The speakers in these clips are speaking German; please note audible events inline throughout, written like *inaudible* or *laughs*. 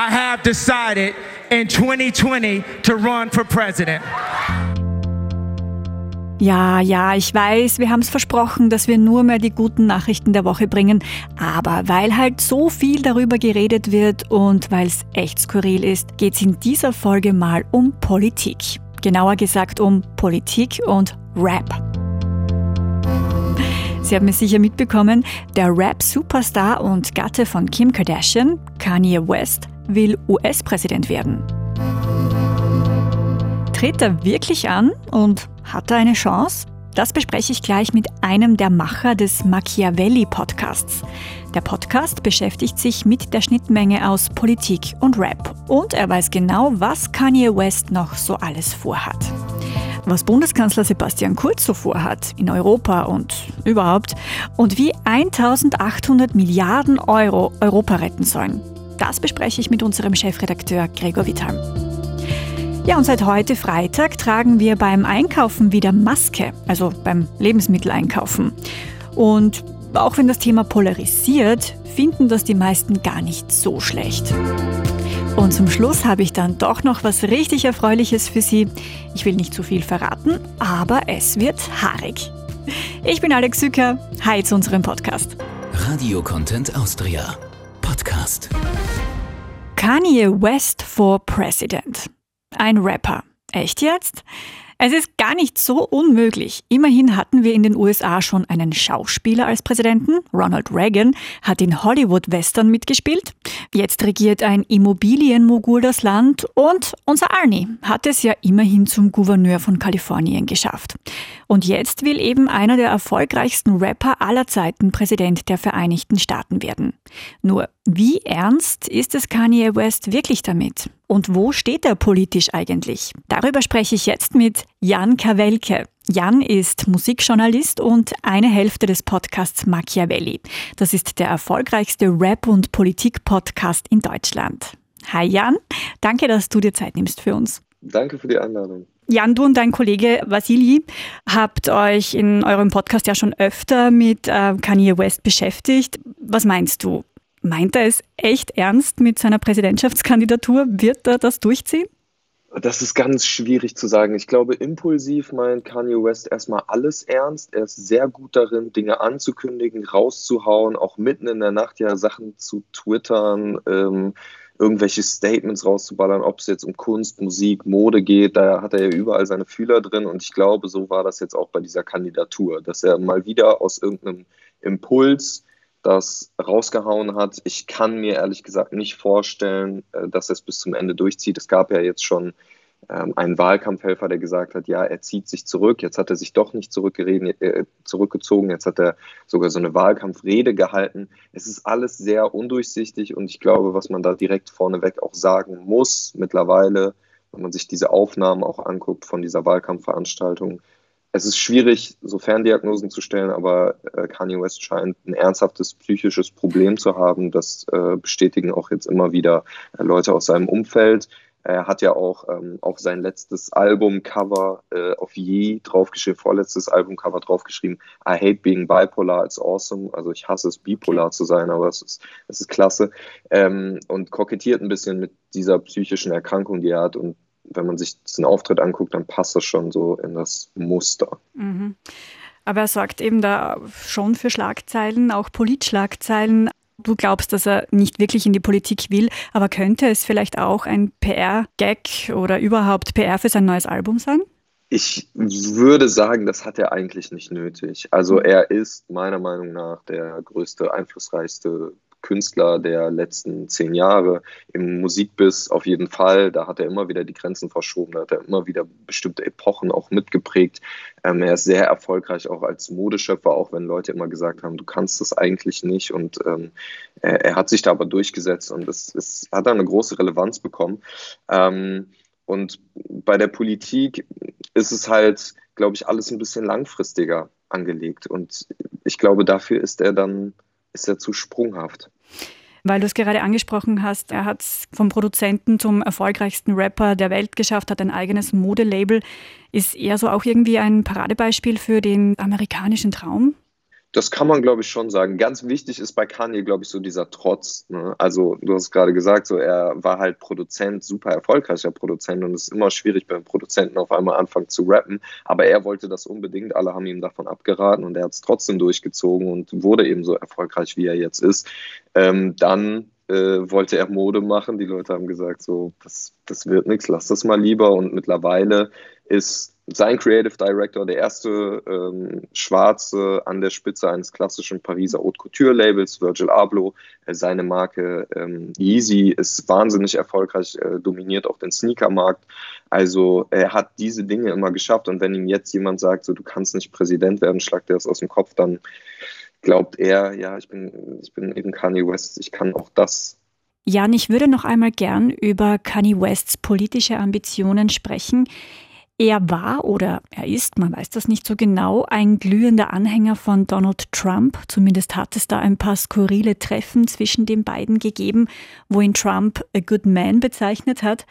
I have decided in 2020 to run for president. Ja, ja, ich weiß, wir haben es versprochen, dass wir nur mehr die guten Nachrichten der Woche bringen. Aber weil halt so viel darüber geredet wird und weil es echt skurril ist, geht es in dieser Folge mal um Politik. Genauer gesagt um Politik und Rap. Sie haben es sicher mitbekommen, der Rap-Superstar und Gatte von Kim Kardashian, Kanye West, will US-Präsident werden. Tritt er wirklich an und hat er eine Chance? Das bespreche ich gleich mit einem der Macher des Machiavelli-Podcasts. Der Podcast beschäftigt sich mit der Schnittmenge aus Politik und Rap. Und er weiß genau, was Kanye West noch so alles vorhat. Was Bundeskanzler Sebastian Kurz so vorhat in Europa und überhaupt und wie 1800 Milliarden Euro Europa retten sollen. Das bespreche ich mit unserem Chefredakteur Gregor Wittham. Ja, und seit heute Freitag tragen wir beim Einkaufen wieder Maske, also beim Lebensmitteleinkaufen. Und auch wenn das Thema polarisiert, finden das die meisten gar nicht so schlecht. Und zum Schluss habe ich dann doch noch was richtig Erfreuliches für Sie. Ich will nicht zu viel verraten, aber es wird haarig. Ich bin Alex Sücker. Hi zu unserem Podcast. Radio Content Austria. Podcast. Kanye West for President. Ein Rapper. Echt jetzt? Es ist gar nicht so unmöglich. Immerhin hatten wir in den USA schon einen Schauspieler als Präsidenten. Ronald Reagan hat in Hollywood-Western mitgespielt. Jetzt regiert ein Immobilienmogul das Land und unser Arnie hat es ja immerhin zum Gouverneur von Kalifornien geschafft. Und jetzt will eben einer der erfolgreichsten Rapper aller Zeiten Präsident der Vereinigten Staaten werden. Nur, wie ernst ist es Kanye West wirklich damit? Und wo steht er politisch eigentlich? Darüber spreche ich jetzt mit Jan Kawelke. Jan ist Musikjournalist und eine Hälfte des Podcasts Machiavelli. Das ist der erfolgreichste Rap- und Politik-Podcast in Deutschland. Hi Jan, danke, dass du dir Zeit nimmst für uns. Danke für die Einladung. Jan, du und dein Kollege Vasili habt euch in eurem Podcast ja schon öfter mit äh, Kanye West beschäftigt. Was meinst du? Meint er es echt ernst mit seiner Präsidentschaftskandidatur? Wird er das durchziehen? Das ist ganz schwierig zu sagen. Ich glaube, impulsiv meint Kanye West erstmal alles ernst. Er ist sehr gut darin, Dinge anzukündigen, rauszuhauen, auch mitten in der Nacht ja Sachen zu twittern, ähm, irgendwelche Statements rauszuballern, ob es jetzt um Kunst, Musik, Mode geht. Da hat er ja überall seine Fühler drin. Und ich glaube, so war das jetzt auch bei dieser Kandidatur, dass er mal wieder aus irgendeinem Impuls das rausgehauen hat. Ich kann mir ehrlich gesagt nicht vorstellen, äh, dass er es bis zum Ende durchzieht. Es gab ja jetzt schon ähm, einen Wahlkampfhelfer, der gesagt hat, ja, er zieht sich zurück. Jetzt hat er sich doch nicht äh, zurückgezogen. Jetzt hat er sogar so eine Wahlkampfrede gehalten. Es ist alles sehr undurchsichtig und ich glaube, was man da direkt vorneweg auch sagen muss mittlerweile, wenn man sich diese Aufnahmen auch anguckt von dieser Wahlkampfveranstaltung, es ist schwierig, so Ferndiagnosen zu stellen, aber äh, Kanye West scheint ein ernsthaftes psychisches Problem zu haben. Das äh, bestätigen auch jetzt immer wieder äh, Leute aus seinem Umfeld. Er hat ja auch ähm, auf sein letztes Albumcover äh, auf Ye draufgeschrieben, vorletztes Albumcover draufgeschrieben, I hate being bipolar, it's awesome. Also ich hasse es, bipolar zu sein, aber es ist, es ist klasse. Ähm, und kokettiert ein bisschen mit dieser psychischen Erkrankung, die er hat. Und wenn man sich diesen Auftritt anguckt, dann passt das schon so in das Muster. Mhm. Aber er sorgt eben da schon für Schlagzeilen, auch Politschlagzeilen. Du glaubst, dass er nicht wirklich in die Politik will, aber könnte es vielleicht auch ein PR-Gag oder überhaupt PR für sein neues Album sein? Ich würde sagen, das hat er eigentlich nicht nötig. Also mhm. er ist meiner Meinung nach der größte, einflussreichste Künstler der letzten zehn Jahre. Im Musikbiss auf jeden Fall. Da hat er immer wieder die Grenzen verschoben, da hat er immer wieder bestimmte Epochen auch mitgeprägt. Ähm, er ist sehr erfolgreich auch als Modeschöpfer, auch wenn Leute immer gesagt haben, du kannst das eigentlich nicht. Und ähm, er, er, hat sich da aber durchgesetzt und es, es hat eine große Relevanz bekommen. Ähm, und bei der Politik ist es halt, glaube ich, alles ein bisschen langfristiger angelegt. Und ich glaube, dafür ist er dann ist er zu sprunghaft. Weil du es gerade angesprochen hast, er hat es vom Produzenten zum erfolgreichsten Rapper der Welt geschafft, hat ein eigenes Modelabel. Ist er so auch irgendwie ein Paradebeispiel für den amerikanischen Traum? Das kann man, glaube ich, schon sagen. Ganz wichtig ist bei Kanye, glaube ich, so dieser Trotz. Ne? Also, du hast gerade gesagt, so er war halt Produzent, super erfolgreicher Produzent und es ist immer schwierig beim Produzenten auf einmal anfangen zu rappen. Aber er wollte das unbedingt. Alle haben ihm davon abgeraten und er hat es trotzdem durchgezogen und wurde eben so erfolgreich, wie er jetzt ist. Ähm, dann äh, wollte er Mode machen. Die Leute haben gesagt, so, das, das wird nichts, lass das mal lieber. Und mittlerweile ist sein Creative Director, der erste ähm, Schwarze an der Spitze eines klassischen Pariser Haute Couture Labels, Virgil Abloh. Äh, seine Marke ähm, Yeezy ist wahnsinnig erfolgreich, äh, dominiert auch den Sneakermarkt. Also er hat diese Dinge immer geschafft und wenn ihm jetzt jemand sagt, so du kannst nicht Präsident werden, schlagt er es aus dem Kopf, dann glaubt er, ja, ich bin, ich bin eben Kanye West, ich kann auch das. Jan, ich würde noch einmal gern über Kanye Wests politische Ambitionen sprechen. Er war oder er ist, man weiß das nicht so genau, ein glühender Anhänger von Donald Trump. Zumindest hat es da ein paar skurrile Treffen zwischen den beiden gegeben, wo ihn Trump a good man bezeichnet hat.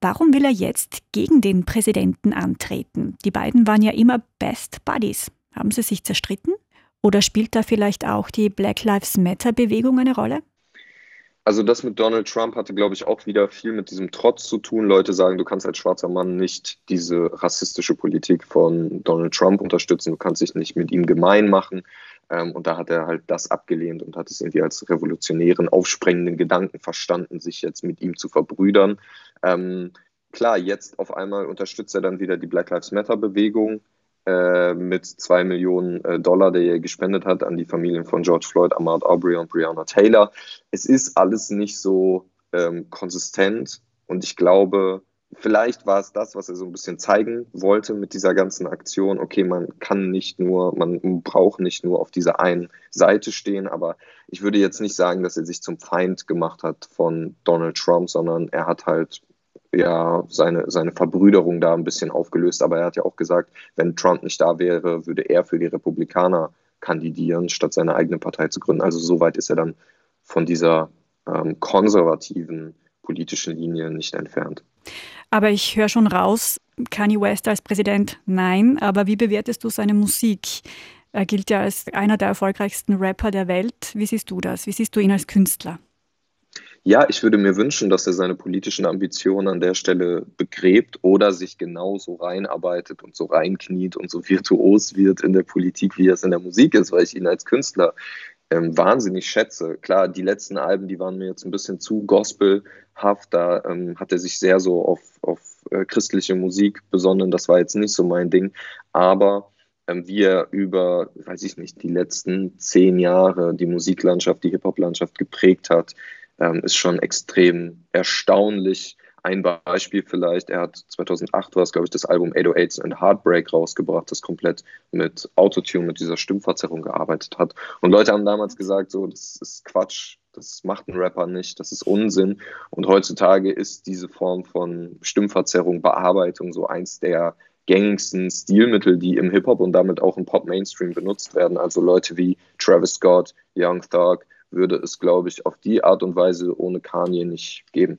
Warum will er jetzt gegen den Präsidenten antreten? Die beiden waren ja immer Best Buddies. Haben sie sich zerstritten? Oder spielt da vielleicht auch die Black Lives Matter-Bewegung eine Rolle? Also das mit Donald Trump hatte, glaube ich, auch wieder viel mit diesem Trotz zu tun. Leute sagen, du kannst als schwarzer Mann nicht diese rassistische Politik von Donald Trump unterstützen, du kannst dich nicht mit ihm gemein machen. Ähm, und da hat er halt das abgelehnt und hat es irgendwie als revolutionären, aufsprengenden Gedanken verstanden, sich jetzt mit ihm zu verbrüdern. Ähm, klar, jetzt auf einmal unterstützt er dann wieder die Black Lives Matter-Bewegung äh, mit zwei Millionen äh, Dollar, die er gespendet hat an die Familien von George Floyd, Ahmad Aubrey und Breonna Taylor. Es ist alles nicht so ähm, konsistent und ich glaube, vielleicht war es das, was er so ein bisschen zeigen wollte mit dieser ganzen Aktion. Okay, man kann nicht nur, man braucht nicht nur auf dieser einen Seite stehen, aber ich würde jetzt nicht sagen, dass er sich zum Feind gemacht hat von Donald Trump, sondern er hat halt ja seine, seine Verbrüderung da ein bisschen aufgelöst. Aber er hat ja auch gesagt, wenn Trump nicht da wäre, würde er für die Republikaner kandidieren, statt seine eigene Partei zu gründen. Also so weit ist er dann von dieser ähm, konservativen politischen Linie nicht entfernt. Aber ich höre schon raus, Kanye West als Präsident, nein. Aber wie bewertest du seine Musik? Er gilt ja als einer der erfolgreichsten Rapper der Welt. Wie siehst du das? Wie siehst du ihn als Künstler? Ja, ich würde mir wünschen, dass er seine politischen Ambitionen an der Stelle begräbt oder sich genauso reinarbeitet und so reinkniet und so virtuos wird in der Politik, wie er es in der Musik ist, weil ich ihn als Künstler ähm, wahnsinnig schätze. Klar, die letzten Alben, die waren mir jetzt ein bisschen zu gospelhaft. Da ähm, hat er sich sehr so auf, auf äh, christliche Musik besonnen. Das war jetzt nicht so mein Ding. Aber ähm, wie er über, weiß ich nicht, die letzten zehn Jahre die Musiklandschaft, die Hip-Hop-Landschaft geprägt hat, ähm, ist schon extrem erstaunlich. Ein Beispiel vielleicht, er hat 2008 war es, glaube ich, das Album 808s and Heartbreak rausgebracht, das komplett mit Autotune, mit dieser Stimmverzerrung gearbeitet hat. Und Leute haben damals gesagt, so, das ist Quatsch, das macht ein Rapper nicht, das ist Unsinn. Und heutzutage ist diese Form von Stimmverzerrung, Bearbeitung so eins der gängigsten Stilmittel, die im Hip-Hop und damit auch im Pop-Mainstream benutzt werden. Also Leute wie Travis Scott, Young Thug, würde es, glaube ich, auf die Art und Weise ohne Kanye nicht geben.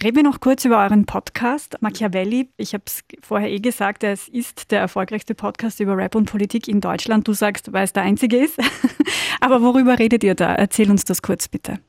Reden wir noch kurz über euren Podcast. Machiavelli, ich habe es vorher eh gesagt, es ist der erfolgreichste Podcast über Rap und Politik in Deutschland. Du sagst, weil es der einzige ist. *laughs* Aber worüber redet ihr da? Erzähl uns das kurz bitte.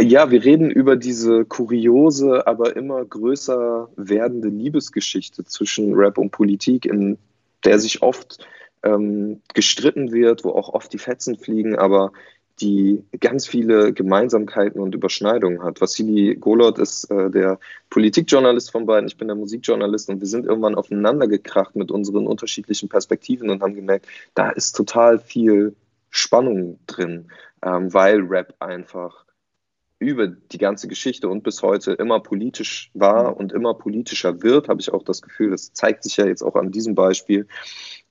Ja, wir reden über diese kuriose, aber immer größer werdende Liebesgeschichte zwischen Rap und Politik, in der sich oft ähm, gestritten wird, wo auch oft die Fetzen fliegen, aber die ganz viele Gemeinsamkeiten und Überschneidungen hat. Vassili Golot ist äh, der Politikjournalist von beiden, ich bin der Musikjournalist und wir sind irgendwann aufeinander gekracht mit unseren unterschiedlichen Perspektiven und haben gemerkt, da ist total viel Spannung drin, ähm, weil Rap einfach über die ganze Geschichte und bis heute immer politisch war und immer politischer wird, habe ich auch das Gefühl, das zeigt sich ja jetzt auch an diesem Beispiel.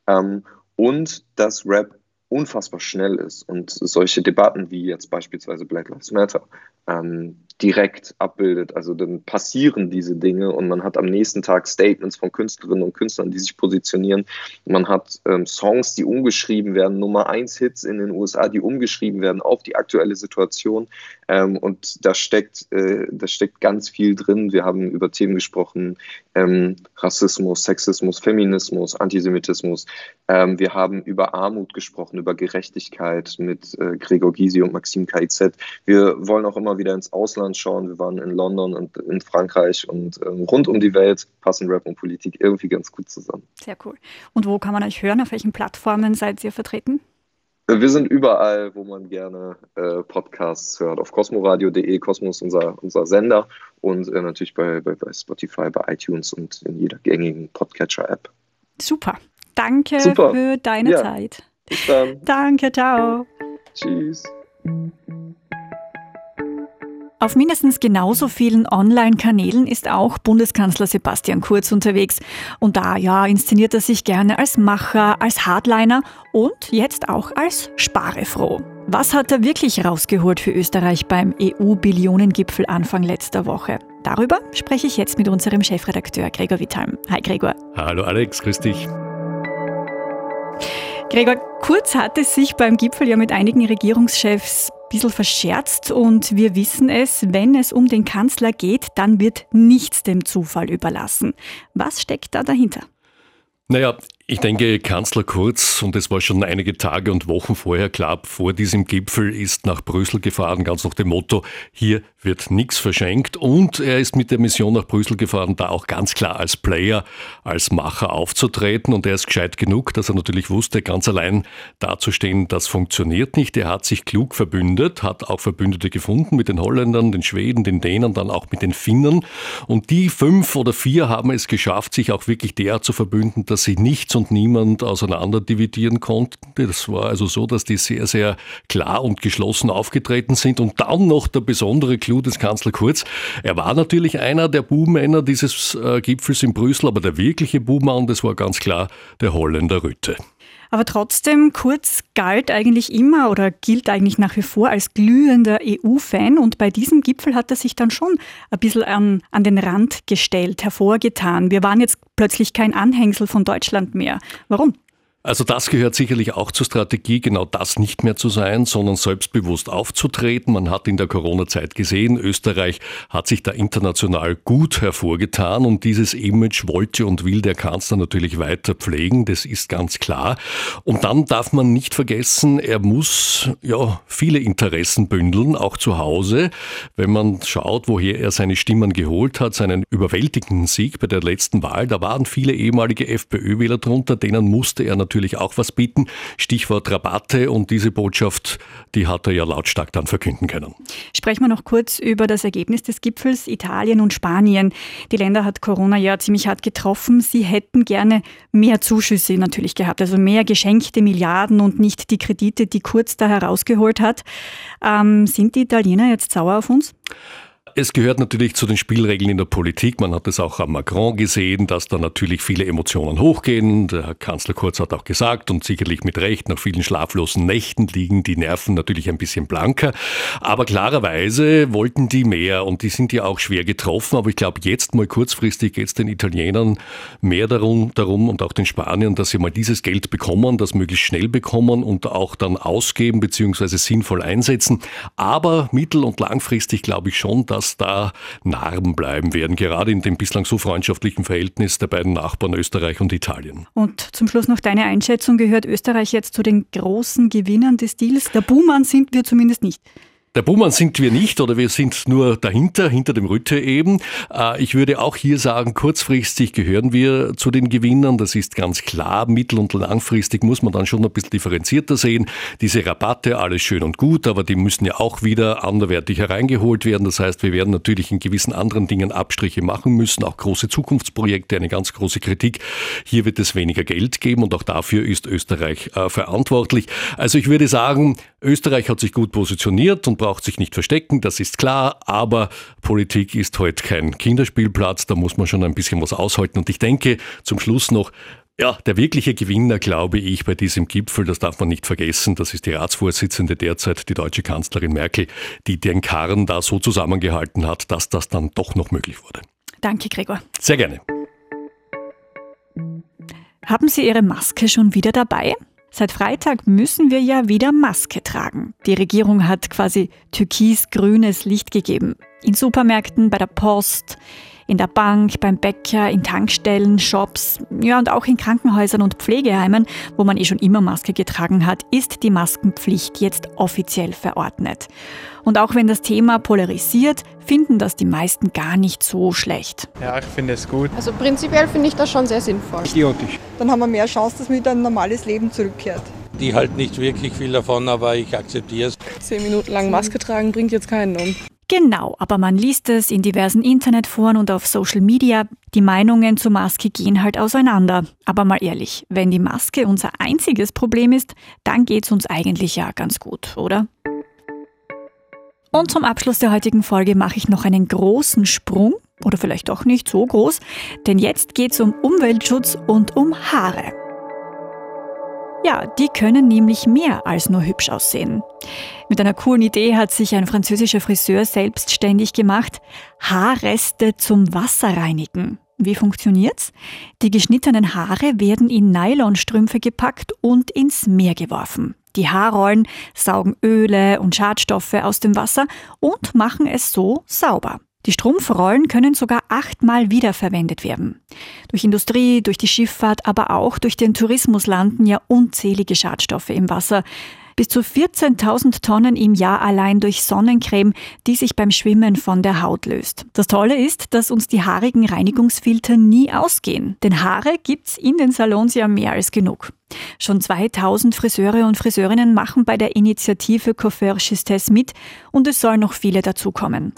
Ähm, und dass Rap unfassbar schnell ist und solche Debatten wie jetzt beispielsweise Black Lives Matter ähm, direkt abbildet. Also dann passieren diese Dinge und man hat am nächsten Tag Statements von Künstlerinnen und Künstlern, die sich positionieren. Man hat ähm, Songs, die umgeschrieben werden, Nummer 1 Hits in den USA, die umgeschrieben werden auf die aktuelle Situation. Ähm, und da steckt, äh, da steckt ganz viel drin. Wir haben über Themen gesprochen, ähm, Rassismus, Sexismus, Feminismus, Antisemitismus. Ähm, wir haben über Armut gesprochen, über Gerechtigkeit mit äh, Gregor Gysi und Maxim KIZ. Wir wollen auch immer wieder ins Ausland schauen. Wir waren in London und in Frankreich und ähm, rund um die Welt passen Rap und Politik irgendwie ganz gut zusammen. Sehr cool. Und wo kann man euch hören? Auf welchen Plattformen seid ihr vertreten? Wir sind überall, wo man gerne äh, Podcasts hört. Auf cosmoradio.de, Cosmos unser, unser Sender und äh, natürlich bei, bei, bei, Spotify, bei iTunes und in jeder gängigen Podcatcher-App. Super. Danke Super. für deine ja. Zeit. Bis dann. Danke, ciao. Tschüss. Auf mindestens genauso vielen Online-Kanälen ist auch Bundeskanzler Sebastian Kurz unterwegs. Und da, ja, inszeniert er sich gerne als Macher, als Hardliner und jetzt auch als Sparefroh. Was hat er wirklich rausgeholt für Österreich beim EU-Billionengipfel Anfang letzter Woche? Darüber spreche ich jetzt mit unserem Chefredakteur Gregor Wittheim. Hi Gregor. Hallo Alex, grüß dich. Gregor, Kurz hat es sich beim Gipfel ja mit einigen Regierungschefs bisschen verscherzt und wir wissen es, wenn es um den Kanzler geht, dann wird nichts dem Zufall überlassen. Was steckt da dahinter? Naja, ich denke, Kanzler Kurz, und es war schon einige Tage und Wochen vorher klar, vor diesem Gipfel ist nach Brüssel gefahren, ganz nach dem Motto, hier wird nichts verschenkt. Und er ist mit der Mission nach Brüssel gefahren, da auch ganz klar als Player, als Macher aufzutreten. Und er ist gescheit genug, dass er natürlich wusste, ganz allein dazustehen, das funktioniert nicht. Er hat sich klug verbündet, hat auch Verbündete gefunden mit den Holländern, den Schweden, den Dänern, dann auch mit den Finnern. Und die fünf oder vier haben es geschafft, sich auch wirklich derart zu verbünden, dass sie nichts und niemand auseinander dividieren konnte. Das war also so, dass die sehr, sehr klar und geschlossen aufgetreten sind. Und dann noch der besondere Clou des Kanzler Kurz. Er war natürlich einer der Buhmänner dieses äh, Gipfels in Brüssel, aber der wirkliche Buhmann, das war ganz klar der Holländer Rütte. Aber trotzdem, Kurz galt eigentlich immer oder gilt eigentlich nach wie vor als glühender EU-Fan und bei diesem Gipfel hat er sich dann schon ein bisschen an, an den Rand gestellt, hervorgetan. Wir waren jetzt plötzlich kein Anhängsel von Deutschland mehr. Warum? Also das gehört sicherlich auch zur Strategie, genau das nicht mehr zu sein, sondern selbstbewusst aufzutreten. Man hat in der Corona-Zeit gesehen, Österreich hat sich da international gut hervorgetan und dieses Image wollte und will der Kanzler natürlich weiter pflegen, das ist ganz klar. Und dann darf man nicht vergessen, er muss ja viele Interessen bündeln, auch zu Hause. Wenn man schaut, woher er seine Stimmen geholt hat, seinen überwältigenden Sieg bei der letzten Wahl, da waren viele ehemalige FPÖ-Wähler drunter, denen musste er natürlich natürlich auch was bieten. Stichwort Rabatte und diese Botschaft, die hat er ja lautstark dann verkünden können. Sprechen wir noch kurz über das Ergebnis des Gipfels Italien und Spanien. Die Länder hat Corona ja ziemlich hart getroffen. Sie hätten gerne mehr Zuschüsse natürlich gehabt, also mehr geschenkte Milliarden und nicht die Kredite, die Kurz da herausgeholt hat. Ähm, sind die Italiener jetzt sauer auf uns? Es gehört natürlich zu den Spielregeln in der Politik. Man hat es auch am Macron gesehen, dass da natürlich viele Emotionen hochgehen. Der Herr Kanzler Kurz hat auch gesagt und sicherlich mit Recht, nach vielen schlaflosen Nächten liegen die Nerven natürlich ein bisschen blanker. Aber klarerweise wollten die mehr und die sind ja auch schwer getroffen. Aber ich glaube, jetzt mal kurzfristig geht es den Italienern mehr darum, darum und auch den Spaniern, dass sie mal dieses Geld bekommen, das möglichst schnell bekommen und auch dann ausgeben bzw. sinnvoll einsetzen. Aber mittel- und langfristig glaube ich schon, dass dass da Narben bleiben werden, gerade in dem bislang so freundschaftlichen Verhältnis der beiden Nachbarn Österreich und Italien. Und zum Schluss noch deine Einschätzung, gehört Österreich jetzt zu den großen Gewinnern des Deals? Der Buhmann sind wir zumindest nicht. Der Buhmann sind wir nicht oder wir sind nur dahinter, hinter dem Rütte eben. Äh, ich würde auch hier sagen, kurzfristig gehören wir zu den Gewinnern. Das ist ganz klar. Mittel- und langfristig muss man dann schon ein bisschen differenzierter sehen. Diese Rabatte, alles schön und gut, aber die müssen ja auch wieder anderwertig hereingeholt werden. Das heißt, wir werden natürlich in gewissen anderen Dingen Abstriche machen müssen, auch große Zukunftsprojekte, eine ganz große Kritik. Hier wird es weniger Geld geben und auch dafür ist Österreich äh, verantwortlich. Also ich würde sagen, Österreich hat sich gut positioniert und braucht sich nicht verstecken, das ist klar, aber Politik ist heute kein Kinderspielplatz, da muss man schon ein bisschen was aushalten. Und ich denke zum Schluss noch, ja, der wirkliche Gewinner, glaube ich, bei diesem Gipfel, das darf man nicht vergessen, das ist die Ratsvorsitzende derzeit, die deutsche Kanzlerin Merkel, die den Karren da so zusammengehalten hat, dass das dann doch noch möglich wurde. Danke, Gregor. Sehr gerne. Haben Sie Ihre Maske schon wieder dabei? Seit Freitag müssen wir ja wieder Maske tragen. Die Regierung hat quasi türkis-grünes Licht gegeben. In Supermärkten, bei der Post, in der Bank, beim Bäcker, in Tankstellen, Shops, ja und auch in Krankenhäusern und Pflegeheimen, wo man eh schon immer Maske getragen hat, ist die Maskenpflicht jetzt offiziell verordnet. Und auch wenn das Thema polarisiert, finden das die meisten gar nicht so schlecht. Ja, ich finde es gut. Also prinzipiell finde ich das schon sehr sinnvoll. Idiotisch. Dann haben wir mehr Chance, dass man wieder ein normales Leben zurückkehrt. Die halt nicht wirklich viel davon, aber ich akzeptiere es. Zehn Minuten lang Maske tragen bringt jetzt keinen um. Genau, aber man liest es in diversen Internetforen und auf Social Media. Die Meinungen zur Maske gehen halt auseinander. Aber mal ehrlich, wenn die Maske unser einziges Problem ist, dann geht's uns eigentlich ja ganz gut, oder? Und zum Abschluss der heutigen Folge mache ich noch einen großen Sprung, oder vielleicht doch nicht so groß, denn jetzt geht's um Umweltschutz und um Haare. Ja, die können nämlich mehr als nur hübsch aussehen. Mit einer coolen Idee hat sich ein französischer Friseur selbstständig gemacht, Haarreste zum Wasser reinigen. Wie funktioniert's? Die geschnittenen Haare werden in Nylonstrümpfe gepackt und ins Meer geworfen. Die Haarrollen saugen Öle und Schadstoffe aus dem Wasser und machen es so sauber. Die Strumpfrollen können sogar achtmal wiederverwendet werden. Durch Industrie, durch die Schifffahrt, aber auch durch den Tourismus landen ja unzählige Schadstoffe im Wasser. Bis zu 14.000 Tonnen im Jahr allein durch Sonnencreme, die sich beim Schwimmen von der Haut löst. Das Tolle ist, dass uns die haarigen Reinigungsfilter nie ausgehen. Denn Haare gibt's in den Salons ja mehr als genug. Schon 2000 Friseure und Friseurinnen machen bei der Initiative Coiffeur Justesse mit und es sollen noch viele dazukommen.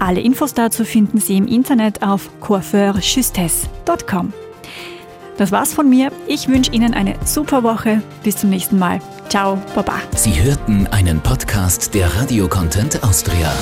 Alle Infos dazu finden Sie im Internet auf coiffeurjustesse.com. Das war's von mir. Ich wünsche Ihnen eine super Woche. Bis zum nächsten Mal. Ciao, Baba. Sie hörten einen Podcast der Radio Content Austria.